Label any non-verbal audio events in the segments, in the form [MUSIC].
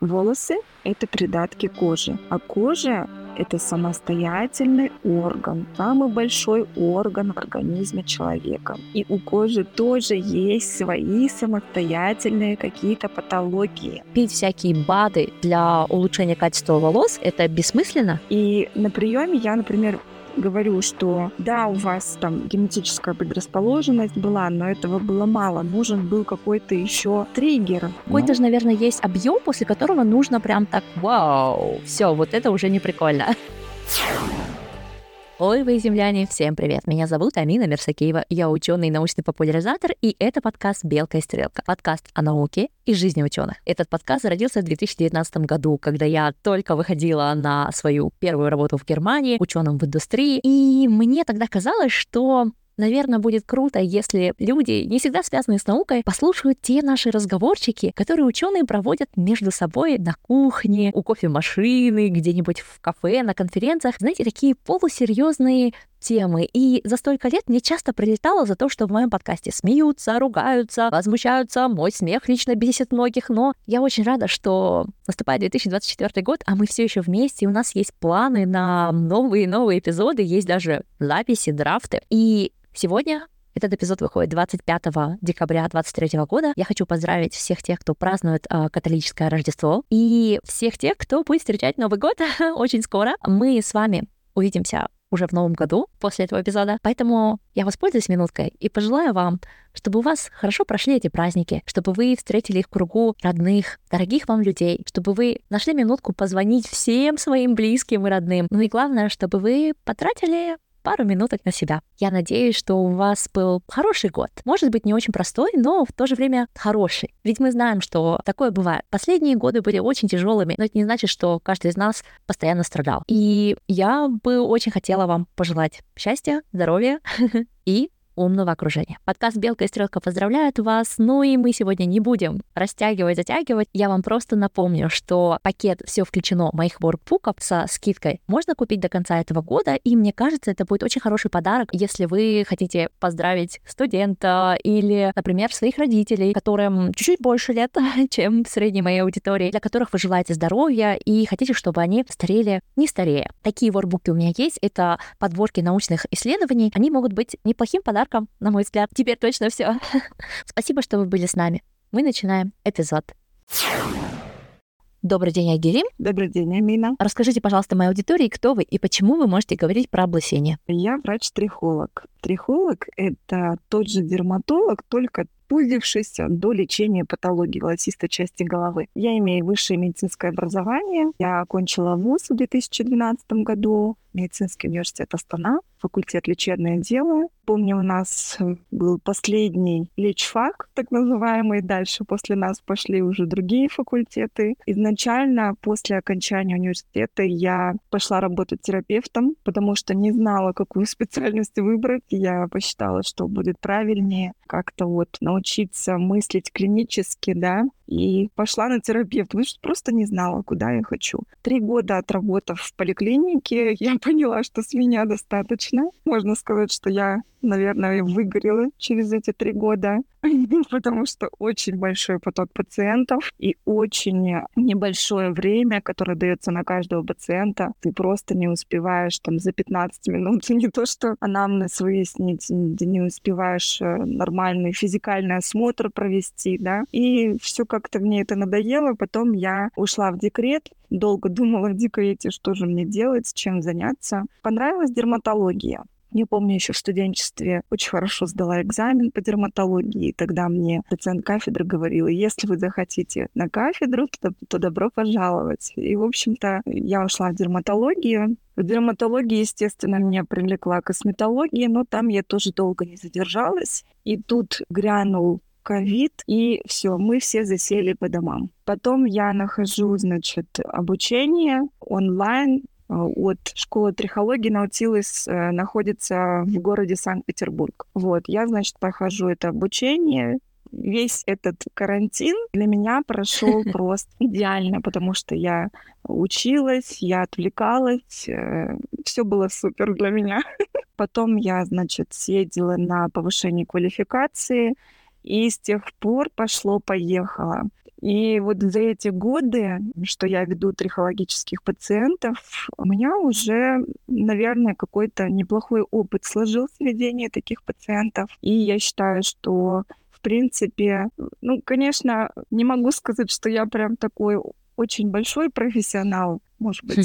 Волосы – это придатки кожи, а кожа это самостоятельный орган, самый большой орган в организме человека. И у кожи тоже есть свои самостоятельные какие-то патологии. Пить всякие БАДы для улучшения качества волос – это бессмысленно? И на приеме я, например, говорю, что да, у вас там генетическая предрасположенность была, но этого было мало. Нужен был какой-то еще триггер. Какой-то ну. же, наверное, есть объем, после которого нужно прям так, вау, все, вот это уже не прикольно. Ой, вы, земляне, всем привет! Меня зовут Амина Мерсакиева, я ученый и научный популяризатор, и это подкаст «Белка и стрелка», подкаст о науке и жизни ученых. Этот подкаст зародился в 2019 году, когда я только выходила на свою первую работу в Германии, ученым в индустрии, и мне тогда казалось, что Наверное, будет круто, если люди, не всегда связанные с наукой, послушают те наши разговорчики, которые ученые проводят между собой на кухне, у кофемашины, где-нибудь в кафе, на конференциях. Знаете, такие полусерьезные темы. И за столько лет мне часто прилетало за то, что в моем подкасте смеются, ругаются, возмущаются. Мой смех лично бесит многих, но я очень рада, что наступает 2024 год, а мы все еще вместе, и у нас есть планы на новые новые эпизоды, есть даже записи, драфты. И Сегодня этот эпизод выходит 25 декабря 2023 года. Я хочу поздравить всех тех, кто празднует э, католическое Рождество, и всех тех, кто будет встречать Новый год [LAUGHS] очень скоро. Мы с вами увидимся уже в новом году после этого эпизода. Поэтому я воспользуюсь минуткой и пожелаю вам, чтобы у вас хорошо прошли эти праздники, чтобы вы встретили их в кругу родных, дорогих вам людей, чтобы вы нашли минутку позвонить всем своим близким и родным. Ну и главное, чтобы вы потратили пару минуток на себя. Я надеюсь, что у вас был хороший год. Может быть, не очень простой, но в то же время хороший. Ведь мы знаем, что такое бывает. Последние годы были очень тяжелыми, но это не значит, что каждый из нас постоянно страдал. И я бы очень хотела вам пожелать счастья, здоровья [LAUGHS] и умного окружения. Подкаст «Белка и стрелка» поздравляет вас. Ну и мы сегодня не будем растягивать, затягивать. Я вам просто напомню, что пакет «Все включено» моих воркбуков со скидкой можно купить до конца этого года, и мне кажется, это будет очень хороший подарок, если вы хотите поздравить студента или, например, своих родителей, которым чуть-чуть больше лет, [LAUGHS] чем в средней моей аудитории, для которых вы желаете здоровья и хотите, чтобы они старели не старее. Такие воркбуки у меня есть. Это подборки научных исследований. Они могут быть неплохим подарком подарком, на мой взгляд. Теперь точно все. [LAUGHS] Спасибо, что вы были с нами. Мы начинаем эпизод. Добрый день, Айгерим. Добрый день, Амина. Расскажите, пожалуйста, моей аудитории, кто вы и почему вы можете говорить про облысение. Я врач-трихолог. Трихолог — это тот же дерматолог, только пузившийся до лечения патологии волосистой части головы. Я имею высшее медицинское образование. Я окончила вуз в 2012 году, медицинский университет Астана, факультет лечебное дело. Помню, у нас был последний лечфак, так называемый. Дальше после нас пошли уже другие факультеты. Изначально после окончания университета я пошла работать терапевтом, потому что не знала, какую специальность выбрать. Я посчитала, что будет правильнее как-то вот научиться мыслить клинически, да, и пошла на терапевт, потому что просто не знала, куда я хочу. Три года отработав в поликлинике, я поняла, что с меня достаточно. Можно сказать, что я наверное, выгорела через эти три года, [LAUGHS] потому что очень большой поток пациентов и очень небольшое время, которое дается на каждого пациента. Ты просто не успеваешь там за 15 минут, [LAUGHS] не то что анамнез выяснить, ты не успеваешь э, нормальный физикальный осмотр провести, да, и все как-то мне это надоело, потом я ушла в декрет, долго думала в декрете, что же мне делать, чем заняться. Понравилась дерматология. Я помню еще в студенчестве очень хорошо сдала экзамен по дерматологии, и тогда мне доцент кафедры говорила, если вы захотите на кафедру, то, то добро пожаловать. И, в общем-то, я ушла в дерматологию. В дерматологии, естественно, меня привлекла косметология, но там я тоже долго не задержалась. И тут грянул ковид, и все, мы все засели по домам. Потом я нахожу, значит, обучение онлайн от школы трихологии Наутилус э, находится в городе Санкт-Петербург. Вот, я, значит, прохожу это обучение, весь этот карантин для меня прошел [LAUGHS] просто идеально, потому что я училась, я отвлекалась, э, все было супер для меня. [LAUGHS] Потом я, значит, съездила на повышение квалификации, и с тех пор пошло-поехало И вот за эти годы, что я веду трихологических пациентов, у меня уже, наверное, какой-то неплохой опыт сложился ведения таких пациентов. И я считаю, что в принципе, ну, конечно, не могу сказать, что я прям такой очень большой профессионал, может быть,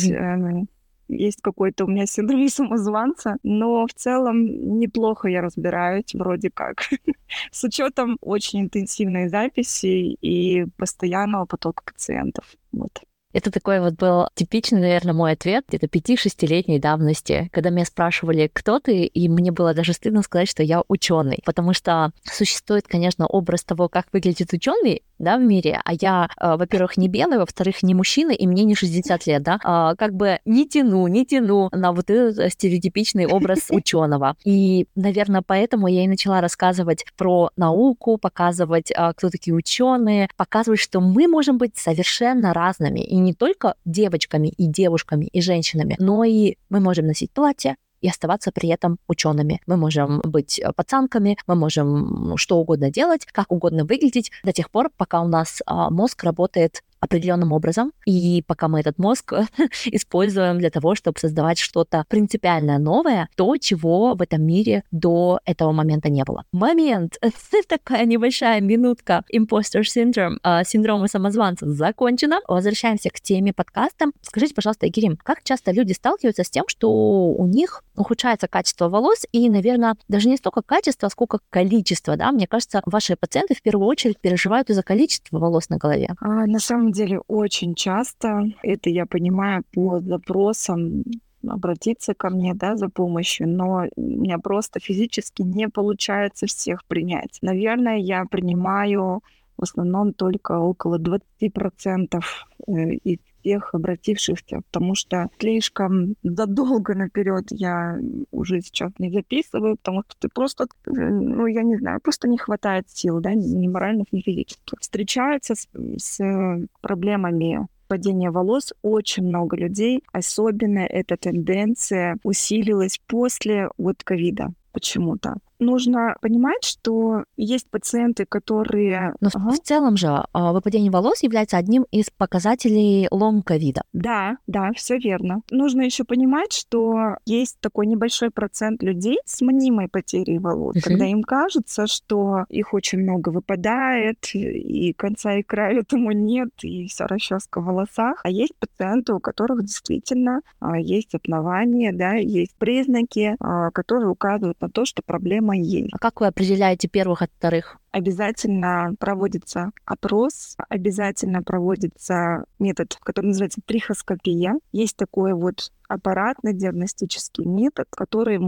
есть какой-то у меня [LAUGHS] синдром самозванца, но в целом неплохо я разбираюсь вроде как, [LAUGHS] с учетом очень интенсивной записи и постоянного потока пациентов. Вот. Это такой вот был типичный, наверное, мой ответ где-то 5-6-летней давности, когда меня спрашивали, кто ты, и мне было даже стыдно сказать, что я ученый, потому что существует, конечно, образ того, как выглядит ученый, да, в мире, а я, э, во-первых, не белый, во-вторых, не мужчина, и мне не 60 лет, да, а, как бы не тяну, не тяну на вот этот стереотипичный образ ученого. И, наверное, поэтому я и начала рассказывать про науку, показывать, а, кто такие ученые, показывать, что мы можем быть совершенно разными, и не только девочками и девушками и женщинами, но и мы можем носить платье, и оставаться при этом учеными. Мы можем быть э, пацанками, мы можем что угодно делать, как угодно выглядеть до тех пор, пока у нас а, мозг работает определенным образом, и пока мы этот мозг [LAUGHS] используем для того, чтобы создавать что-то принципиально новое, то, чего в этом мире до этого момента не было. Момент, [LAUGHS] такая небольшая минутка imposter syndrome, а, синдрома самозванца закончена. Возвращаемся к теме подкаста. Скажите, пожалуйста, Игорим, как часто люди сталкиваются с тем, что у них ухудшается качество волос, и, наверное, даже не столько качество, сколько количество, да? Мне кажется, ваши пациенты в первую очередь переживают из-за количества волос на голове. А, на самом деле очень часто. Это я понимаю по запросам обратиться ко мне да, за помощью, но у меня просто физически не получается всех принять. Наверное, я принимаю в основном только около 20% э, из всех обратившихся, потому что слишком задолго наперед я уже сейчас не записываю, потому что ты просто, э, ну, я не знаю, просто не хватает сил, да, ни моральных, ни физических. Встречаются с, с проблемами падения волос очень много людей. Особенно эта тенденция усилилась после вот ковида почему-то нужно понимать, что есть пациенты, которые... Но ага. в целом же а, выпадение волос является одним из показателей ломковида. Да, да, все верно. Нужно еще понимать, что есть такой небольшой процент людей с мнимой потерей волос, uh-huh. когда им кажется, что их очень много выпадает, и конца и края этому нет, и вся расческа в волосах. А есть пациенты, у которых действительно а, есть основания, да, есть признаки, а, которые указывают на то, что проблема моей. А как вы определяете первых от вторых? Обязательно проводится опрос, обязательно проводится метод, который называется трихоскопия. Есть такой вот аппаратный диагностический метод, который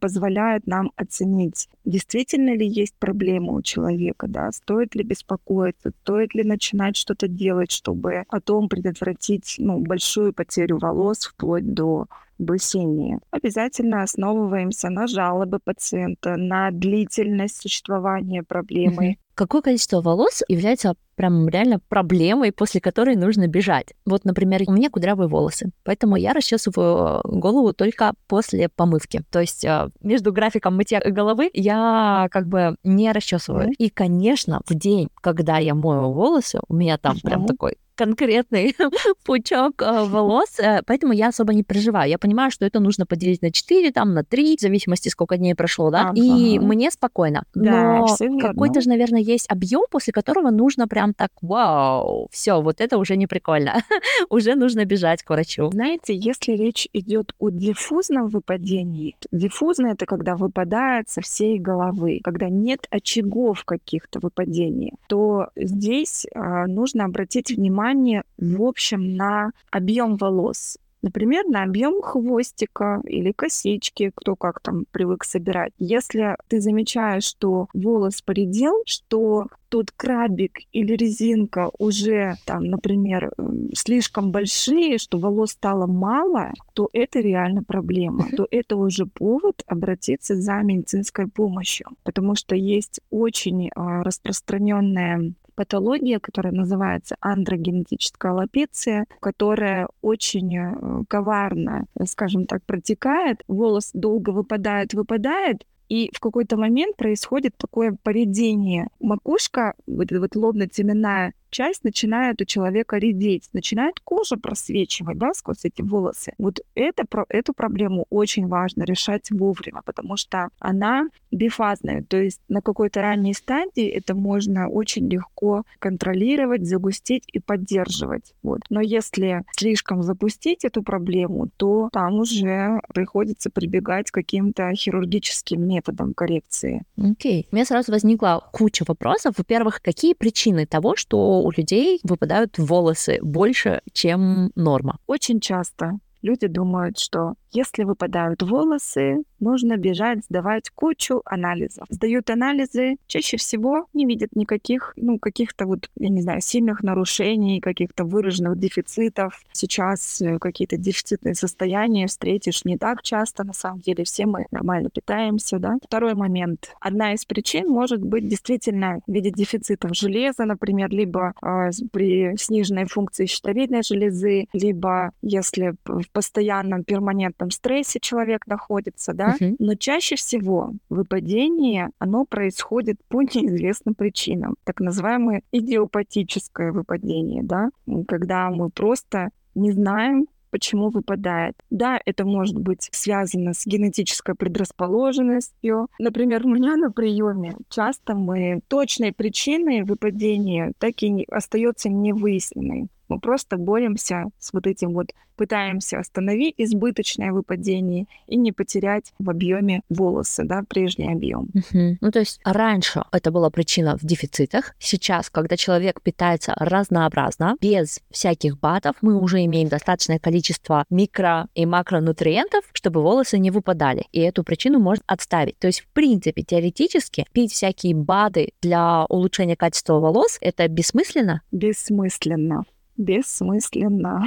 позволяет нам оценить, действительно ли есть проблема у человека, да, стоит ли беспокоиться, стоит ли начинать что-то делать, чтобы потом предотвратить ну, большую потерю волос вплоть до облысения. Обязательно основываемся на жалобы пациента, на длительность существования проблемы. Какое количество волос является прям реально проблемой, после которой нужно бежать? Вот, например, у меня кудрявые волосы, поэтому я расчесываю голову только после помывки. То есть э, между графиком мытья головы я как бы не расчесываю. И, конечно, в день, когда я мою волосы, у меня там прям такой конкретный [LAUGHS] пучок э, [LAUGHS] волос, э, поэтому я особо не переживаю. Я понимаю, что это нужно поделить на 4, там, на 3, в зависимости, сколько дней прошло, да, ага. и мне спокойно. Да, Но какой-то же, наверное, есть объем, после которого нужно прям так, вау, все, вот это уже не прикольно. [LAUGHS] уже нужно бежать к врачу. Знаете, если речь идет о диффузном выпадении, диффузное это когда выпадает со всей головы, когда нет очагов каких-то выпадений, то здесь э, нужно обратить внимание внимание, в общем, на объем волос. Например, на объем хвостика или косички, кто как там привык собирать. Если ты замечаешь, что волос поредел, что тот крабик или резинка уже там, например, слишком большие, что волос стало мало, то это реально проблема, то это уже повод обратиться за медицинской помощью, потому что есть очень а, распространенная патология, которая называется андрогенетическая аллопеция, которая очень э, коварно, скажем так, протекает. Волос долго выпадает, выпадает, и в какой-то момент происходит такое поведение. Макушка, вот эта вот лобно-теменная часть начинает у человека редеть, начинает кожа просвечивать, да, сквозь эти волосы. Вот это, эту проблему очень важно решать вовремя, потому что она бифазная, то есть на какой-то ранней стадии это можно очень легко контролировать, загустить и поддерживать. Вот. Но если слишком запустить эту проблему, то там уже приходится прибегать к каким-то хирургическим методам коррекции. Окей. Okay. У меня сразу возникла куча вопросов. Во-первых, какие причины того, что у людей выпадают волосы больше, чем норма? Очень часто люди думают, что если выпадают волосы, нужно бежать, сдавать кучу анализов. Сдают анализы, чаще всего не видят никаких, ну, каких-то вот, я не знаю, сильных нарушений, каких-то выраженных дефицитов. Сейчас э, какие-то дефицитные состояния встретишь не так часто, на самом деле все мы нормально питаемся, да. Второй момент. Одна из причин может быть действительно в виде дефицитов железа, например, либо э, при сниженной функции щитовидной железы, либо если в постоянном перманентном стрессе человек находится, да, uh-huh. но чаще всего выпадение, оно происходит по [LAUGHS] неизвестным причинам, так называемое идиопатическое выпадение, да, когда мы просто не знаем, почему выпадает. Да, это может быть связано с генетической предрасположенностью. Например, у меня на приеме часто мы точной причиной выпадения так и не, остается невыясненной. Мы просто боремся с вот этим вот, пытаемся остановить избыточное выпадение и не потерять в объеме волосы, да, прежний объем. Угу. Ну, то есть раньше это была причина в дефицитах. Сейчас, когда человек питается разнообразно, без всяких БАДов, мы уже имеем достаточное количество микро- и макронутриентов, чтобы волосы не выпадали. И эту причину можно отставить. То есть, в принципе, теоретически пить всякие БАДы для улучшения качества волос — это бессмысленно? Бессмысленно бессмысленно.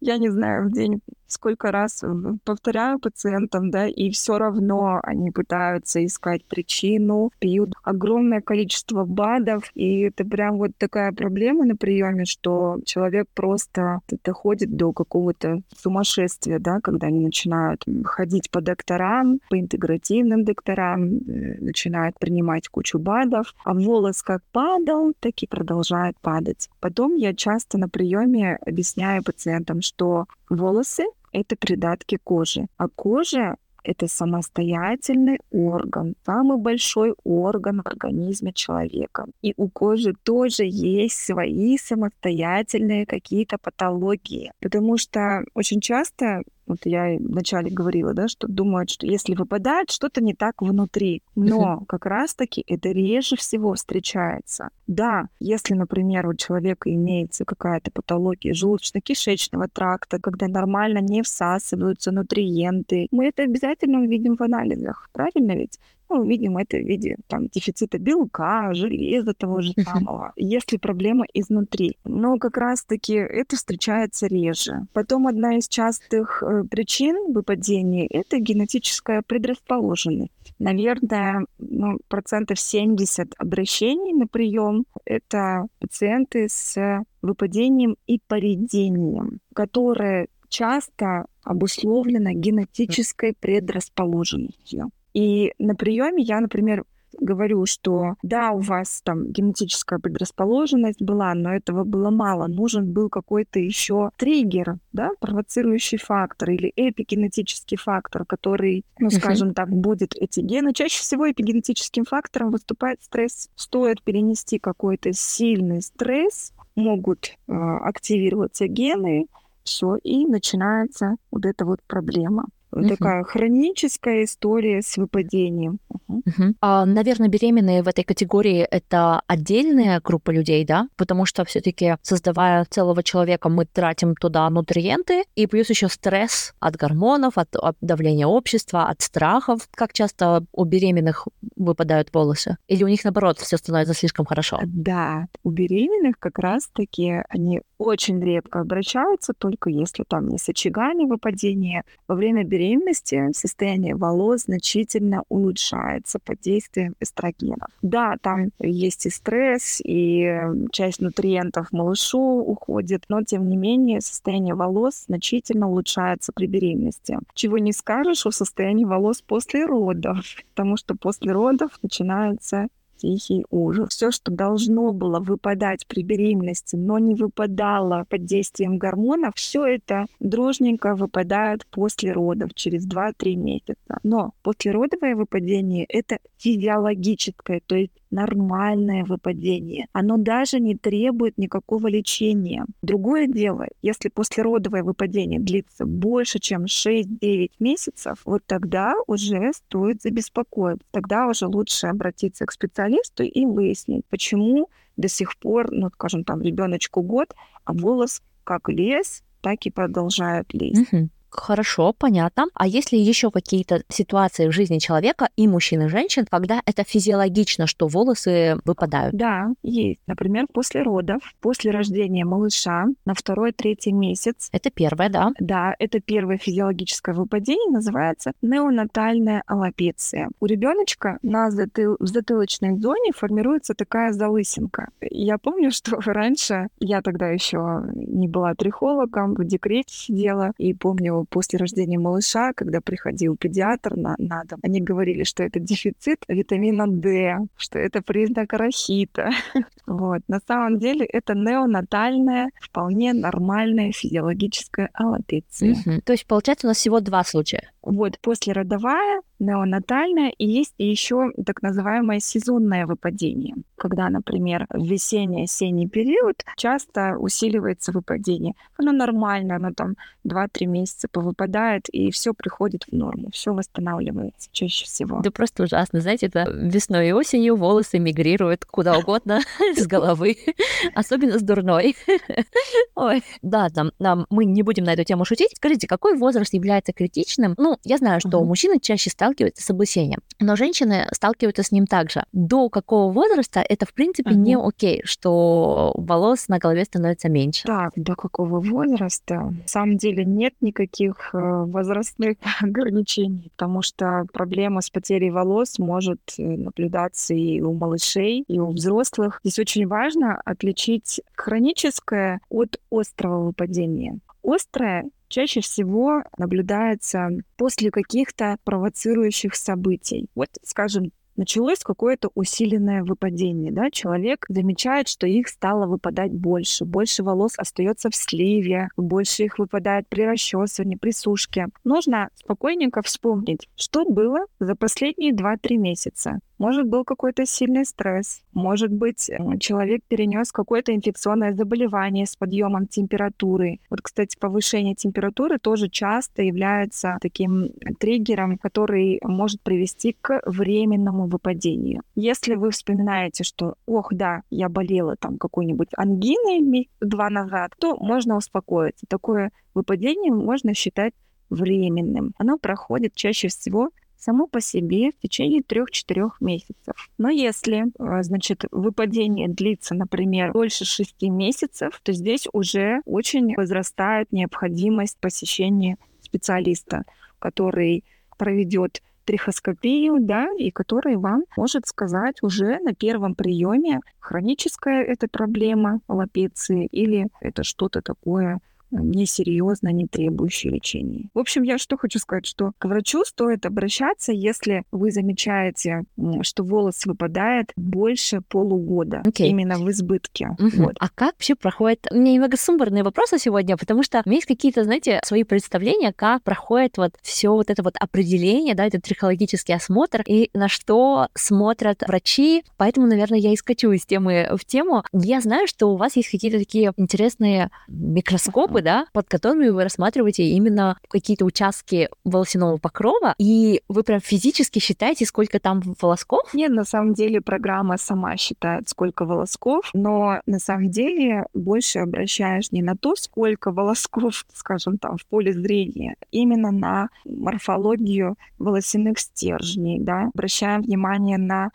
Я не знаю, в день сколько раз повторяю пациентам, да, и все равно они пытаются искать причину, пьют огромное количество БАДов, и это прям вот такая проблема на приеме, что человек просто доходит до какого-то сумасшествия, да, когда они начинают ходить по докторам, по интегративным докторам, э, начинают принимать кучу БАДов, а волос как падал, так и продолжает падать. Потом я часто на приеме объясняю пациентам, что волосы это придатки кожи. А кожа это самостоятельный орган, самый большой орган в организме человека. И у кожи тоже есть свои самостоятельные какие-то патологии. Потому что очень часто вот я вначале говорила, да, что думают, что если выпадает, что-то не так внутри. Но как раз-таки это реже всего встречается. Да, если, например, у человека имеется какая-то патология желудочно-кишечного тракта, когда нормально не всасываются нутриенты, мы это обязательно увидим в анализах, правильно ведь? Мы увидим это в виде там, дефицита белка, железа того же самого, если проблема изнутри. Но как раз-таки это встречается реже. Потом одна из частых э, причин выпадения — это генетическая предрасположенность. Наверное, ну, процентов 70 обращений на прием — это пациенты с выпадением и поредением, которые часто обусловлено генетической предрасположенностью. И на приеме я, например, говорю, что да, у вас там генетическая предрасположенность была, но этого было мало. Нужен был какой-то еще триггер, да, провоцирующий фактор или эпигенетический фактор, который, ну, скажем так, будет эти гены. Чаще всего эпигенетическим фактором выступает стресс. Стоит перенести какой-то сильный стресс, могут э, активироваться гены, все, и начинается вот эта вот проблема. Угу. Такая хроническая история с выпадением. Угу. Угу. А, наверное, беременные в этой категории это отдельная группа людей, да? Потому что все-таки создавая целого человека, мы тратим туда нутриенты, и плюс еще стресс от гормонов, от, от давления общества, от страхов. Как часто у беременных выпадают волосы? Или у них наоборот все становится слишком хорошо? Да, у беременных как раз-таки они очень редко обращаются, только если там не с очагами выпадения. Во время беременности состояние волос значительно улучшается под действием эстрогенов. Да, там есть и стресс, и часть нутриентов малышу уходит, но тем не менее состояние волос значительно улучшается при беременности. Чего не скажешь о состоянии волос после родов, [LAUGHS] потому что после родов начинается тихий ужас. Все, что должно было выпадать при беременности, но не выпадало под действием гормонов, все это дружненько выпадает после родов через 2-3 месяца. Но послеродовое выпадение — это физиологическое, то есть нормальное выпадение. Оно даже не требует никакого лечения. Другое дело, если послеродовое выпадение длится больше, чем 6-9 месяцев, вот тогда уже стоит забеспокоиться. Тогда уже лучше обратиться к специалисту и выяснить, почему до сих пор, ну, скажем, там, ребеночку год, а волос как лез, так и продолжает лезть. Угу. Хорошо, понятно. А есть ли еще какие-то ситуации в жизни человека и мужчин, и женщин, когда это физиологично, что волосы выпадают? Да, есть. Например, после родов, после рождения малыша на второй-третий месяц. Это первое, да? Да, это первое физиологическое выпадение, называется неонатальная аллопеция. У ребеночка на затыл... в затылочной зоне формируется такая залысинка. Я помню, что [LAUGHS] раньше, я тогда еще не была трихологом, в декрете сидела, и помню, после рождения малыша, когда приходил педиатр на, на дом, они говорили, что это дефицит витамина D, что это признак рахита. [LAUGHS] Вот. На самом деле это неонатальная, вполне нормальная физиологическая аллопеция. То есть, получается, у нас всего два случая. Вот, послеродовая, неонатальная, и есть еще так называемое сезонное выпадение, когда, например, в весенний-осенний период часто усиливается выпадение. Оно нормально, оно там 2-3 месяца повыпадает, и все приходит в норму, все восстанавливается чаще всего. Да просто ужасно, знаете, это весной и осенью волосы мигрируют куда угодно [LAUGHS] с головы, [LAUGHS] особенно с дурной. [LAUGHS] Ой, да, там, мы не будем на эту тему шутить. Скажите, какой возраст является критичным? Ну, я знаю, что угу. мужчины чаще сталкиваются с облысением, но женщины сталкиваются с ним также. До какого возраста это, в принципе, угу. не окей, что волос на голове становится меньше? Так, до какого возраста? На самом деле нет никаких э, возрастных [LAUGHS] ограничений, потому что проблема с потерей волос может э, наблюдаться и у малышей, и у взрослых. Здесь очень важно отличить хроническое от острого выпадения. Острое чаще всего наблюдается после каких-то провоцирующих событий. Вот, скажем, началось какое-то усиленное выпадение, да, человек замечает, что их стало выпадать больше, больше волос остается в сливе, больше их выпадает при расчесывании, при сушке. Нужно спокойненько вспомнить, что было за последние 2-3 месяца. Может, был какой-то сильный стресс. Может быть, человек перенес какое-то инфекционное заболевание с подъемом температуры. Вот, кстати, повышение температуры тоже часто является таким триггером, который может привести к временному выпадению. Если вы вспоминаете, что, ох, да, я болела там какой-нибудь ангиной два назад, то можно успокоиться. Такое выпадение можно считать временным. Оно проходит чаще всего само по себе в течение 3-4 месяцев. Но если, э, значит, выпадение длится, например, больше 6 месяцев, то здесь уже очень возрастает необходимость посещения специалиста, который проведет трихоскопию, да, и который вам может сказать уже на первом приеме, хроническая это проблема лапеции или это что-то такое несерьезно, не требующие лечения. В общем, я что хочу сказать, что к врачу стоит обращаться, если вы замечаете, что волос выпадает больше полугода, okay. именно в избытке. Uh-huh. Вот. А как вообще проходит... У меня немного сумбурные вопросы сегодня, потому что у меня есть какие-то, знаете, свои представления, как проходит вот все вот это вот определение, да, этот трихологический осмотр, и на что смотрят врачи. Поэтому, наверное, я и скачу из темы в тему. Я знаю, что у вас есть какие-то такие интересные микроскопы, да, под которыми вы рассматриваете именно какие-то участки волосяного покрова, и вы прям физически считаете, сколько там волосков? Нет, на самом деле программа сама считает, сколько волосков, но на самом деле больше обращаешь не на то, сколько волосков, [LAUGHS] скажем, там в поле зрения, именно на морфологию волосяных стержней, да, обращаем внимание на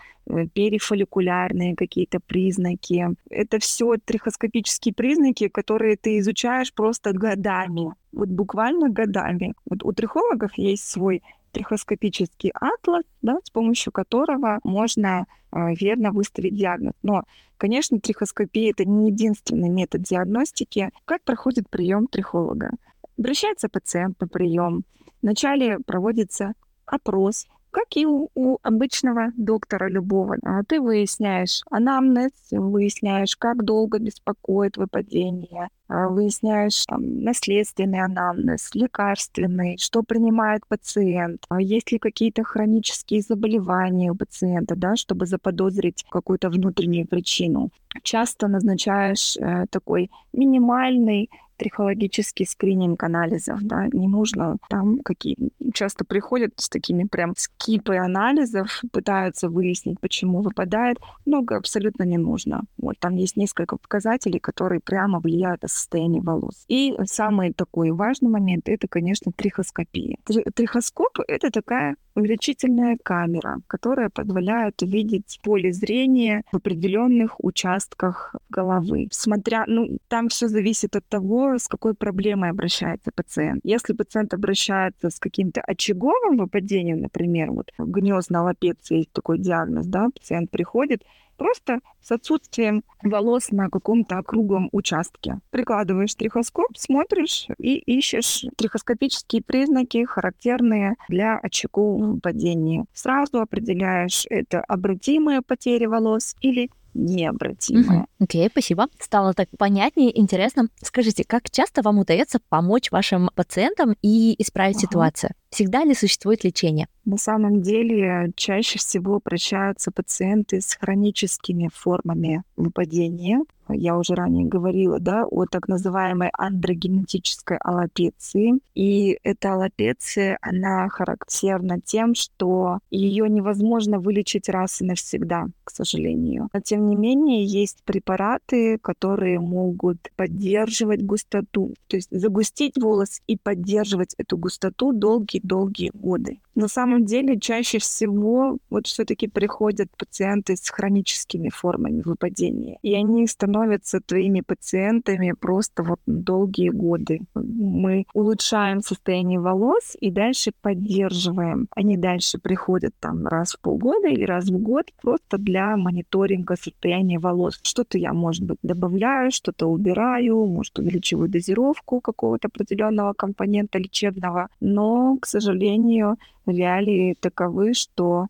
перифолликулярные какие-то признаки. Это все трихоскопические признаки, которые ты изучаешь просто годами, вот буквально годами. Вот у трихологов есть свой трихоскопический атлас, да, с помощью которого можно э, верно выставить диагноз. Но, конечно, трихоскопия это не единственный метод диагностики. Как проходит прием трихолога? Обращается пациент на прием. Вначале проводится опрос, как и у, у обычного доктора любого. Ты выясняешь анамнез, выясняешь, как долго беспокоит выпадение, а, выясняешь там, наследственный анамнез, лекарственный, что принимает пациент, а есть ли какие-то хронические заболевания у пациента, да, чтобы заподозрить какую-то внутреннюю причину. Часто назначаешь э, такой минимальный трихологический скрининг анализов, да, не нужно там какие часто приходят с такими прям скипы анализов, пытаются выяснить, почему выпадает, много абсолютно не нужно. Вот там есть несколько показателей, которые прямо влияют на состояние волос. И самый такой важный момент это, конечно, трихоскопия. Трихоскоп это такая увеличительная камера, которая позволяет увидеть поле зрения в определенных участках головы. Смотря, ну, там все зависит от того, с какой проблемой обращается пациент. Если пациент обращается с каким-то очаговым выпадением, например, вот гнездная лапеция есть такой диагноз, да, пациент приходит, просто с отсутствием волос на каком-то округлом участке. Прикладываешь трихоскоп, смотришь и ищешь трихоскопические признаки, характерные для очагового падения. Сразу определяешь, это обратимые потери волос или необратимое. Окей, okay, спасибо. Стало так понятнее, интересно. Скажите, как часто вам удается помочь вашим пациентам и исправить uh-huh. ситуацию? Всегда ли существует лечение? На самом деле чаще всего обращаются пациенты с хроническими формами выпадения. Я уже ранее говорила, да, о так называемой андрогенетической аллопеции. И эта аллопеция, она характерна тем, что ее невозможно вылечить раз и навсегда, к сожалению. Но тем не менее, есть препараты, которые могут поддерживать густоту, то есть загустить волос и поддерживать эту густоту долгие долгие годы. На самом деле чаще всего вот все-таки приходят пациенты с хроническими формами выпадения, и они становятся твоими пациентами просто вот долгие годы. Мы улучшаем состояние волос и дальше поддерживаем. Они дальше приходят там раз в полгода или раз в год просто для мониторинга состояния волос. Что-то я, может быть, добавляю, что-то убираю, может, увеличиваю дозировку какого-то определенного компонента лечебного, но, к сожалению, реалии таковы, что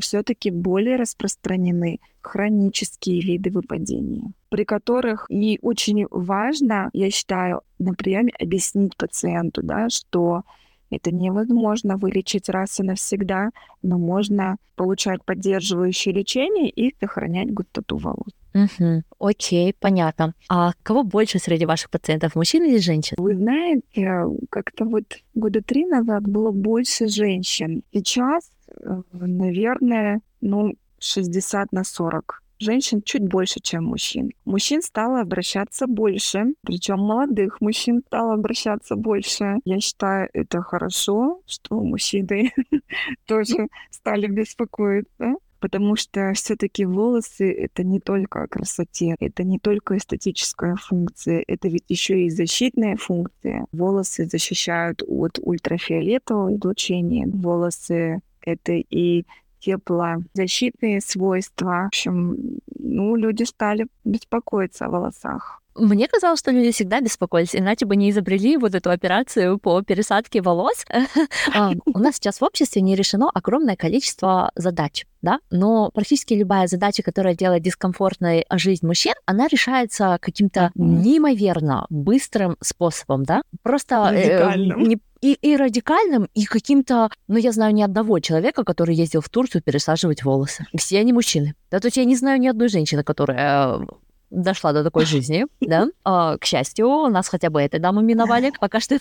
все-таки более распространены хронические виды выпадения, при которых и очень важно, я считаю, на приеме объяснить пациенту, да, что это невозможно вылечить раз и навсегда, но можно получать поддерживающее лечение и сохранять густоту волос. Угу. Окей, понятно. А кого больше среди ваших пациентов, мужчин или женщин? Вы знаете, как-то вот года три назад было больше женщин. Сейчас, э, наверное, ну, 60 на 40 женщин чуть больше, чем мужчин. Мужчин стало обращаться больше, причем молодых мужчин стало обращаться больше. Я считаю, это хорошо, что мужчины [LAUGHS] тоже стали беспокоиться потому что все-таки волосы это не только о красоте, это не только эстетическая функция, это ведь еще и защитная функция. Волосы защищают от ультрафиолетового излучения, волосы это и теплозащитные свойства. В общем, ну, люди стали беспокоиться о волосах. Мне казалось, что люди всегда беспокоились, иначе бы не изобрели вот эту операцию по пересадке волос. [LAUGHS] А, у нас сейчас в обществе не решено огромное количество задач, да, но практически любая задача, которая делает дискомфортной жизнь мужчин, она решается каким-то неимоверно быстрым способом, да, просто э, не и, и радикальным, и каким-то... Ну, я знаю ни одного человека, который ездил в Турцию пересаживать волосы. Все они мужчины. Да, то есть я не знаю ни одной женщины, которая дошла до такой жизни, [LAUGHS] да. А, к счастью, у нас хотя бы этой дамы миновали. [LAUGHS] Пока что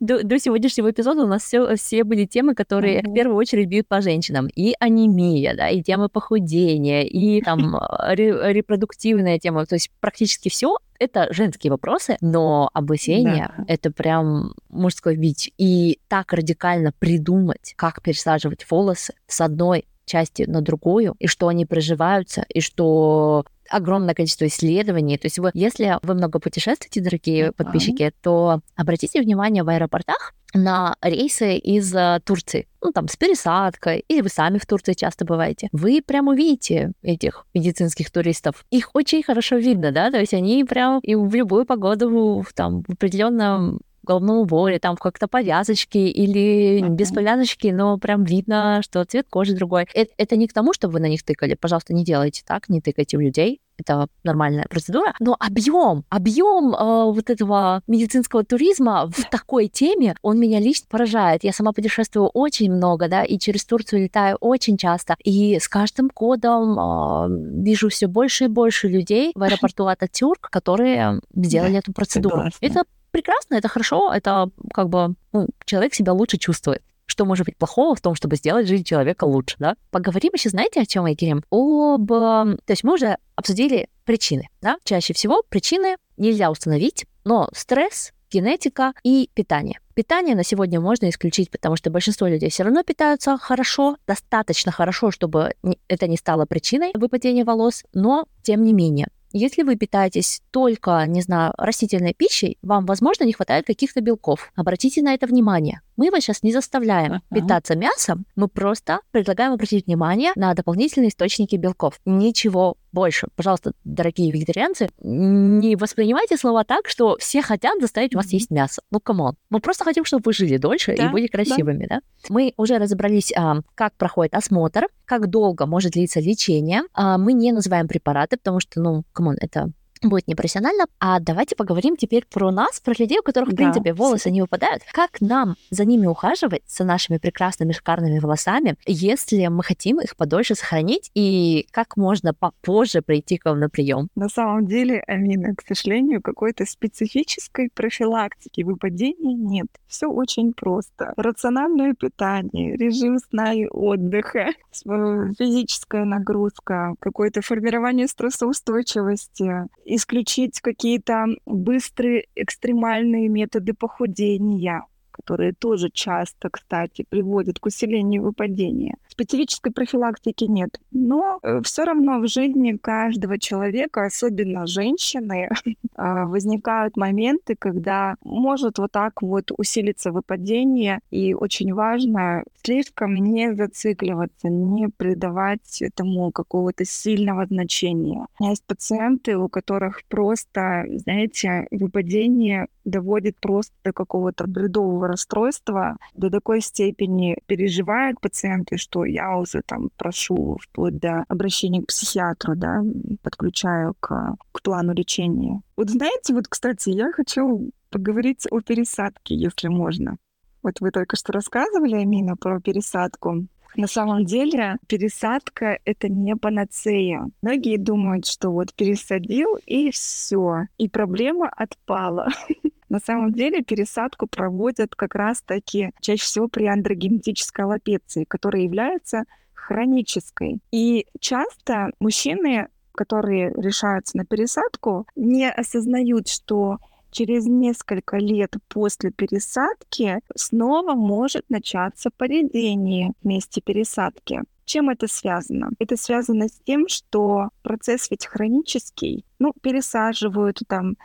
до, до сегодняшнего эпизода у нас все, все были темы, которые в первую очередь бьют по женщинам. И анемия, да, и темы похудения, и [LAUGHS] там репродуктивная тема. То есть практически все это женские вопросы, но облысение да. это прям мужской бич. И так радикально придумать, как пересаживать волосы с одной части на другую, и что они проживаются, и что огромное количество исследований. То есть вы, если вы много путешествуете, дорогие подписчики, то обратите внимание в аэропортах на рейсы из э, Турции, ну там с пересадкой, или вы сами в Турции часто бываете, вы прям увидите этих медицинских туристов. Их очень хорошо видно, да, то есть они прям и в любую погоду, там, в определенном головном уборе, там как-то повязочки или без повязочки, но прям видно, что цвет кожи другой. Это, это не к тому, чтобы вы на них тыкали. Пожалуйста, не делайте так, не тыкайте в людей это нормальная процедура, но объем, объем э, вот этого медицинского туризма в такой теме, он меня лично поражает. Я сама путешествую очень много, да, и через Турцию летаю очень часто, и с каждым годом э, вижу все больше и больше людей в аэропорту Ататюрк, которые сделали да, эту процедуру. Это прекрасно, это хорошо, это как бы ну, человек себя лучше чувствует что может быть плохого в том, чтобы сделать жизнь человека лучше, да? Поговорим еще, знаете, о чем, Айкерим? Об... То есть мы уже обсудили причины, да? Чаще всего причины нельзя установить, но стресс, генетика и питание. Питание на сегодня можно исключить, потому что большинство людей все равно питаются хорошо, достаточно хорошо, чтобы это не стало причиной выпадения волос, но тем не менее. Если вы питаетесь только, не знаю, растительной пищей, вам, возможно, не хватает каких-то белков. Обратите на это внимание. Мы вас сейчас не заставляем uh-huh. питаться мясом, мы просто предлагаем обратить внимание на дополнительные источники белков. Ничего больше. Пожалуйста, дорогие вегетарианцы, не воспринимайте слова так, что все хотят заставить вас есть мясо. Ну, come on. Мы просто хотим, чтобы вы жили дольше да, и были красивыми, да. да? Мы уже разобрались, а, как проходит осмотр, как долго может длиться лечение. А, мы не называем препараты, потому что, ну, come on, это будет непрофессионально. А давайте поговорим теперь про нас, про людей, у которых, в да. принципе, волосы не выпадают. Как нам за ними ухаживать, за нашими прекрасными, шикарными волосами, если мы хотим их подольше сохранить, и как можно попозже прийти к вам на прием? На самом деле, Амина, к сожалению, какой-то специфической профилактики выпадений нет. Все очень просто. Рациональное питание, режим сна и отдыха, физическая нагрузка, какое-то формирование стрессоустойчивости, исключить какие-то быстрые экстремальные методы похудения, которые тоже часто, кстати, приводят к усилению выпадения. Специфической профилактики нет. Но э, все равно в жизни каждого человека, особенно женщины, [LAUGHS] а, возникают моменты, когда может вот так вот усилиться выпадение. И очень важно слишком не зацикливаться, не придавать этому какого-то сильного значения. У меня есть пациенты, у которых просто, знаете, выпадение доводит просто до какого-то бредового расстройства, до такой степени переживают пациенты, что я уже там прошу вплоть до обращения к психиатру, да, подключаю к, к плану лечения. Вот знаете, вот, кстати, я хочу поговорить о пересадке, если можно. Вот вы только что рассказывали, Амина, про пересадку. На самом деле пересадка — это не панацея. Многие думают, что вот пересадил и все, и проблема отпала. [LAUGHS] На самом деле пересадку проводят как раз-таки чаще всего при андрогенетической аллопеции, которая является хронической. И часто мужчины, которые решаются на пересадку, не осознают, что через несколько лет после пересадки снова может начаться поведение в месте пересадки. Чем это связано? Это связано с тем, что процесс ведь хронический. Ну, пересаживают там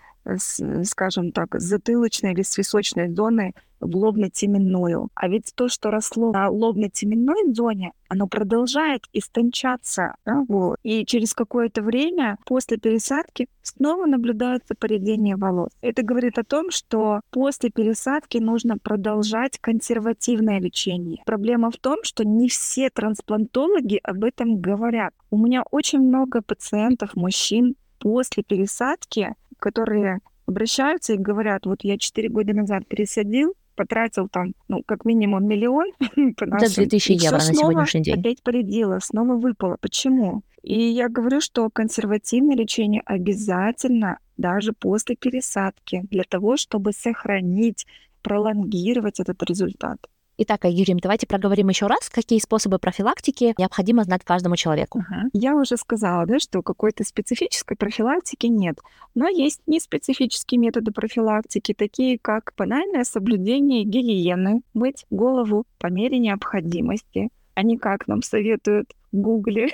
скажем так, затылочной или с височной зоны в лобно-теменную. А ведь то, что росло на лобно-теменной зоне, оно продолжает истончаться. Да, вот. И через какое-то время после пересадки снова наблюдается поредение волос. Это говорит о том, что после пересадки нужно продолжать консервативное лечение. Проблема в том, что не все трансплантологи об этом говорят. У меня очень много пациентов, мужчин, после пересадки которые обращаются и говорят, вот я 4 года назад пересадил, потратил там, ну, как минимум миллион [LAUGHS] по нашим, За 2000 евро на сегодняшний день. опять полетело, снова выпало. Почему? И я говорю, что консервативное лечение обязательно даже после пересадки для того, чтобы сохранить, пролонгировать этот результат. Итак, Юрий, давайте проговорим еще раз, какие способы профилактики необходимо знать каждому человеку. Ага. Я уже сказала, да, что какой-то специфической профилактики нет, но есть неспецифические методы профилактики, такие как банальное соблюдение гигиены, мыть голову по мере необходимости, а не как нам советуют Гугле,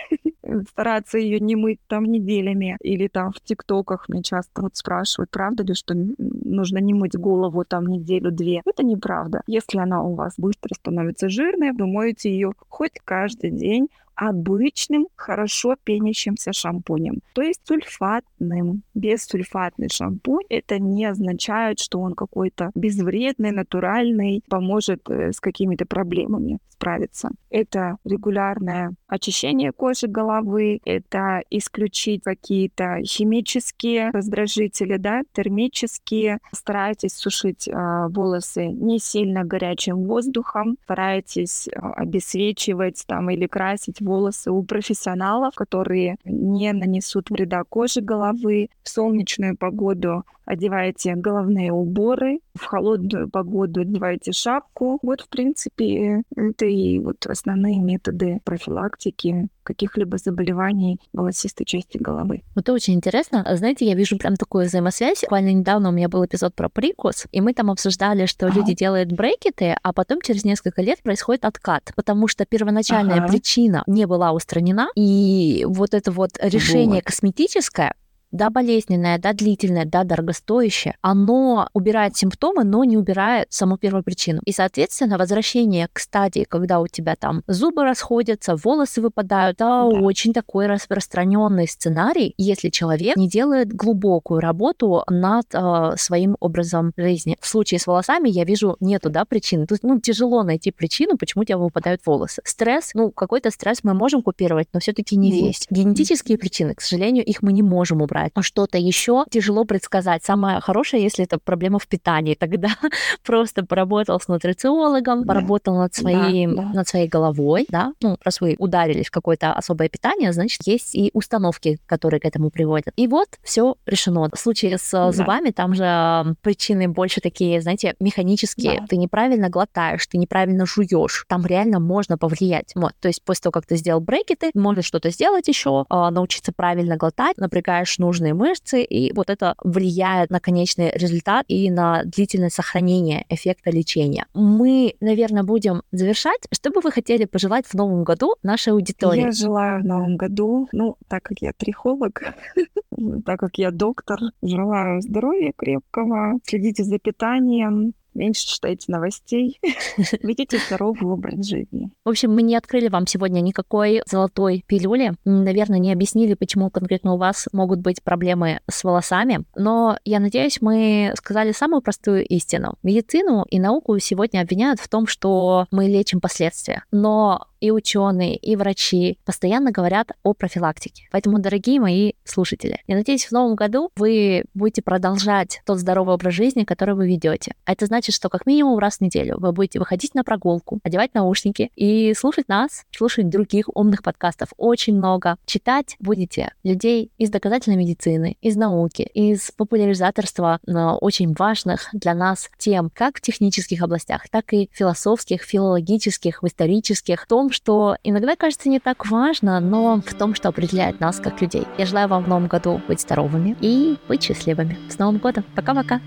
[LAUGHS] стараться ее не мыть там неделями. Или там в ТикТоках мне часто вот спрашивают, правда ли, что нужно не мыть голову там неделю-две. Это неправда. Если она у вас быстро становится жирной, вы моете ее хоть каждый день, обычным, хорошо пенящимся шампунем, то есть сульфатным. Бессульфатный шампунь это не означает, что он какой-то безвредный, натуральный, поможет э, с какими-то проблемами справиться. Это регулярное очищение кожи головы, это исключить какие-то химические раздражители, да, термические. Старайтесь сушить э, волосы не сильно горячим воздухом, старайтесь э, обесвечивать там или красить волосы у профессионалов, которые не нанесут вреда коже головы. В солнечную погоду одевайте головные уборы, в холодную погоду одевайте шапку. Вот, в принципе, это и вот основные методы профилактики каких-либо заболеваний волосистой части головы. Вот это очень интересно. Знаете, я вижу прям такую взаимосвязь. Буквально недавно у меня был эпизод про прикус, и мы там обсуждали, что ага. люди делают брекеты, а потом через несколько лет происходит откат, потому что первоначальная ага. причина не была устранена, и вот это вот решение вот. косметическое да, болезненное, да, длительное, да, дорогостоящее, оно убирает симптомы, но не убирает саму первую причину. И, соответственно, возвращение к стадии, когда у тебя там зубы расходятся, волосы выпадают, это да. очень такой распространенный сценарий, если человек не делает глубокую работу над э, своим образом жизни. В случае с волосами я вижу нету, да, причин. Тут, ну, тяжело найти причину, почему у тебя выпадают волосы. Стресс, ну, какой-то стресс мы можем купировать, но все-таки не весь. Генетические причины, к сожалению, их мы не можем убрать брать. Что-то еще тяжело предсказать. Самое хорошее, если это проблема в питании, тогда [LAUGHS] просто поработал с нутрициологом, да. поработал над своей, да, да. над своей головой, да, ну, раз вы ударились в какое-то особое питание, значит, есть и установки, которые к этому приводят. И вот все решено. В случае с да. зубами там же причины больше такие, знаете, механические. Да. Ты неправильно глотаешь, ты неправильно жуешь. Там реально можно повлиять. Вот, то есть после того, как ты сделал брекеты, можешь что-то сделать еще, а, научиться правильно глотать, напрягаешь нужные мышцы, и вот это влияет на конечный результат и на длительное сохранение эффекта лечения. Мы, наверное, будем завершать. Что бы вы хотели пожелать в новом году нашей аудитории? Я желаю в новом году, ну, так как я трихолог, [LAUGHS] так как я доктор, желаю здоровья крепкого, следите за питанием, меньше читайте новостей, [LAUGHS] ведите здоровый образ жизни. В общем, мы не открыли вам сегодня никакой золотой пилюли, наверное, не объяснили, почему конкретно у вас могут быть проблемы с волосами, но я надеюсь, мы сказали самую простую истину. Медицину и науку сегодня обвиняют в том, что мы лечим последствия, но и ученые, и врачи постоянно говорят о профилактике. Поэтому, дорогие мои слушатели, я надеюсь, в новом году вы будете продолжать тот здоровый образ жизни, который вы ведете. А это значит, что как минимум раз в неделю вы будете выходить на прогулку, одевать наушники и слушать нас, слушать других умных подкастов. Очень много. Читать будете людей из доказательной медицины, из науки, из популяризаторства очень важных для нас тем, как в технических областях, так и философских, филологических, исторических, в что иногда кажется не так важно, но в том, что определяет нас как людей. Я желаю вам в новом году быть здоровыми и быть счастливыми. С Новым годом! Пока-пока!